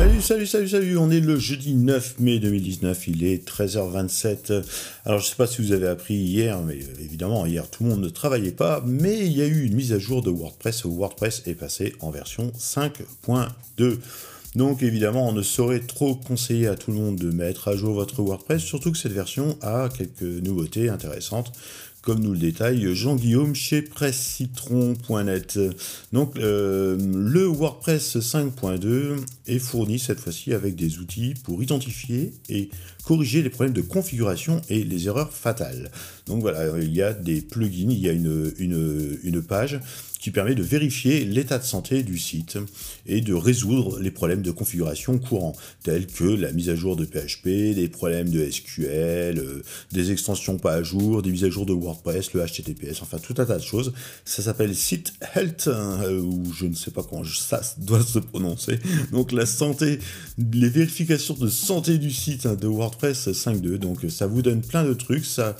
Salut, salut, salut, on est le jeudi 9 mai 2019, il est 13h27. Alors je sais pas si vous avez appris hier, mais euh, évidemment hier tout le monde ne travaillait pas, mais il y a eu une mise à jour de WordPress, WordPress est passé en version 5.2. Donc évidemment, on ne saurait trop conseiller à tout le monde de mettre à jour votre WordPress, surtout que cette version a quelques nouveautés intéressantes comme nous le détaille Jean-Guillaume chez presscitron.net. Donc euh, le WordPress 5.2 est fourni cette fois-ci avec des outils pour identifier et corriger les problèmes de configuration et les erreurs fatales. Donc voilà, il y a des plugins, il y a une page qui permet de vérifier l'état de santé du site et de résoudre les problèmes de configuration courants, tels que la mise à jour de PHP, des problèmes de SQL, euh, des extensions pas à jour, des mises à jour de WordPress, le HTTPS, enfin tout un tas de choses. Ça s'appelle Site Health, euh, ou je ne sais pas comment ça doit se prononcer. Donc la santé, les vérifications de santé du site hein, de WordPress 5.2. Donc ça vous donne plein de trucs, ça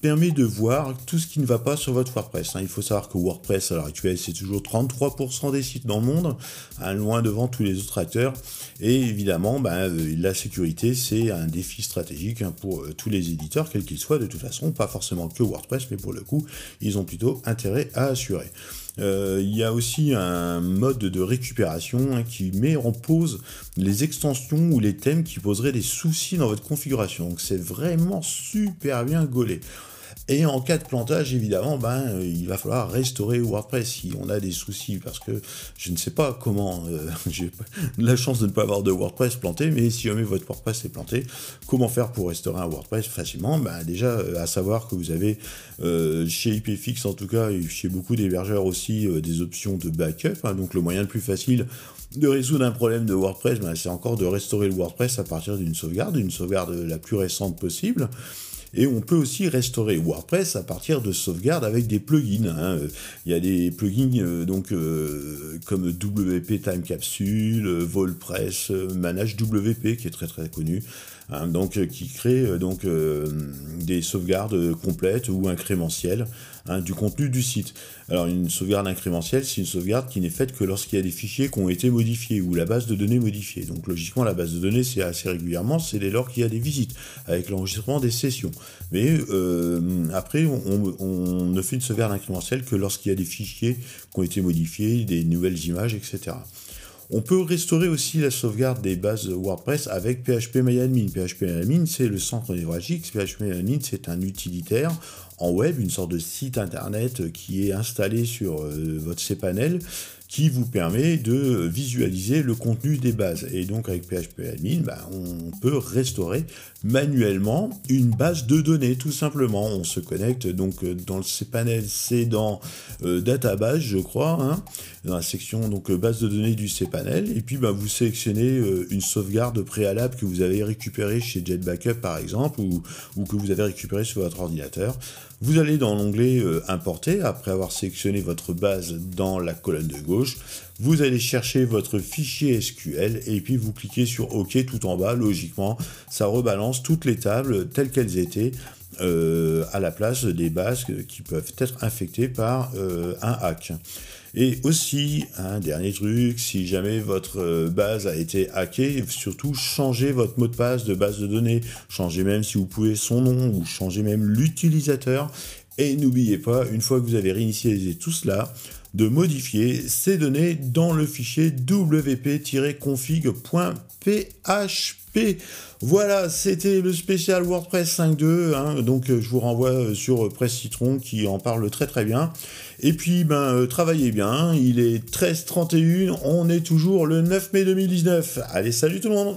permet de voir tout ce qui ne va pas sur votre WordPress. Hein. Il faut savoir que WordPress à l'heure actuelle c'est toujours 33% des sites dans le monde, hein, loin devant tous les autres acteurs. Et évidemment, ben, euh, la sécurité c'est un défi stratégique hein, pour euh, tous les éditeurs, quels qu'ils soient de toute façon, pas forcément que WordPress, mais pour le coup, ils ont plutôt intérêt à assurer. Euh, il y a aussi un mode de récupération qui met en pause les extensions ou les thèmes qui poseraient des soucis dans votre configuration. Donc c'est vraiment super bien gaulé. Et en cas de plantage, évidemment, ben, euh, il va falloir restaurer WordPress si on a des soucis, parce que je ne sais pas comment, euh, j'ai la chance de ne pas avoir de WordPress planté, mais si jamais votre WordPress est planté, comment faire pour restaurer un WordPress facilement? Ben, Déjà, euh, à savoir que vous avez chez IPFix, en tout cas, et chez beaucoup d'hébergeurs aussi, des options de backup, hein, donc le moyen le plus facile de résoudre un problème de WordPress, ben, c'est encore de restaurer le WordPress à partir d'une sauvegarde, une sauvegarde la plus récente possible. Et on peut aussi restaurer WordPress à partir de sauvegarde avec des plugins. Hein. Il y a des plugins euh, donc euh, comme WP Time Capsule, Volpress, Manage WP qui est très très connu. Hein, donc qui crée donc euh, des sauvegardes complètes ou incrémentielles hein, du contenu du site. Alors une sauvegarde incrémentielle, c'est une sauvegarde qui n'est faite que lorsqu'il y a des fichiers qui ont été modifiés ou la base de données modifiée. Donc logiquement, la base de données, c'est assez régulièrement, c'est dès lors qu'il y a des visites avec l'enregistrement des sessions. Mais euh, après, on, ne fait une sauvegarde incrémentielle que lorsqu'il y a des fichiers qui ont été modifiés, des nouvelles images, etc. On peut restaurer aussi la sauvegarde des bases WordPress avec phpMyAdmin. phpMyAdmin, c'est le centre névralgique. phpMyAdmin, c'est un utilitaire en web, une sorte de site internet qui est installé sur euh, votre cPanel qui vous permet de visualiser le contenu des bases. Et donc avec PHP Admin, bah, on peut restaurer manuellement une base de données, tout simplement. On se connecte donc dans le cPanel, c'est dans euh, Database, je crois, hein, dans la section donc base de données du cPanel. Et puis bah, vous sélectionnez euh, une sauvegarde préalable que vous avez récupérée chez JetBackup par exemple, ou, ou que vous avez récupéré sur votre ordinateur. Vous allez dans l'onglet euh, Importer, après avoir sélectionné votre base dans la colonne de gauche, vous allez chercher votre fichier SQL et puis vous cliquez sur OK tout en bas, logiquement, ça rebalance toutes les tables telles qu'elles étaient euh, à la place des bases qui peuvent être infectées par euh, un hack. Et aussi, un dernier truc, si jamais votre euh, base a été hackée, surtout changez votre mot de passe de base de données, changez même si vous pouvez son nom ou changez même l'utilisateur. Et n'oubliez pas, une fois que vous avez réinitialisé tout cela, de modifier ces données dans le fichier wp-config.php. Voilà, c'était le spécial WordPress 5.2. Hein, donc, euh, je vous renvoie euh, sur Presse Citron qui en parle très très bien. Et puis, ben, euh, travaillez bien. Il est 13h31. On est toujours le 9 mai 2019. Allez, salut tout le monde